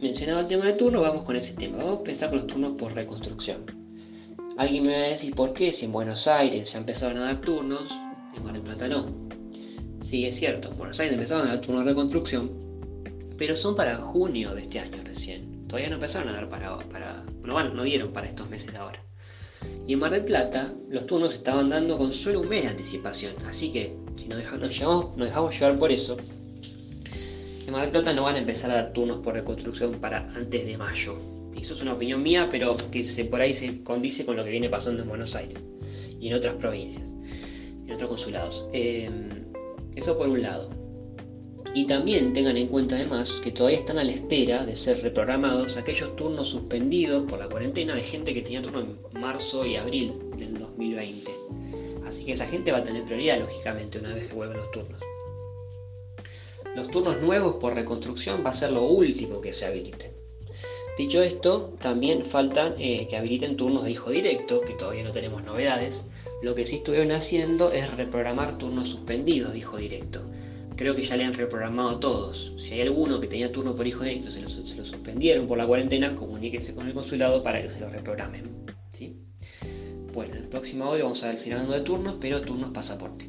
mencionado el tema de turno, vamos con ese tema. Vamos a empezar con los turnos por reconstrucción. Alguien me va a decir por qué, si en Buenos Aires ya empezaron a dar turnos, en Mar del Plata no. Sí, es cierto, en Buenos Aires empezaron a dar turnos de reconstrucción, pero son para junio de este año recién. Todavía no empezaron a dar para, para no, bueno, no dieron para estos meses ahora. Y en Mar del Plata los turnos estaban dando con solo un mes de anticipación, así que si nos dejamos, nos dejamos llevar por eso, en Mar del Plata no van a empezar a dar turnos por reconstrucción para antes de mayo. Eso es una opinión mía, pero que se, por ahí se condice con lo que viene pasando en Buenos Aires y en otras provincias, en otros consulados. Em, eso por un lado. Y también tengan en cuenta además que todavía están a la espera de ser reprogramados aquellos turnos suspendidos por la cuarentena de gente que tenía turno en marzo y abril del 2020. Así que esa gente va a tener prioridad, lógicamente, una vez que vuelvan los turnos. Los turnos nuevos por reconstrucción va a ser lo último que se habiliten. Dicho esto, también faltan eh, que habiliten turnos de hijo directo, que todavía no tenemos novedades. Lo que sí estuvieron haciendo es reprogramar turnos suspendidos de hijo directo. Creo que ya le han reprogramado todos. Si hay alguno que tenía turno por hijo directo, se lo, suspendieron por la cuarentena, comuníquese con el consulado para que se lo reprogramen. ¿sí? Bueno, en el próximo audio vamos a si hablando de turnos, pero turnos pasaporte.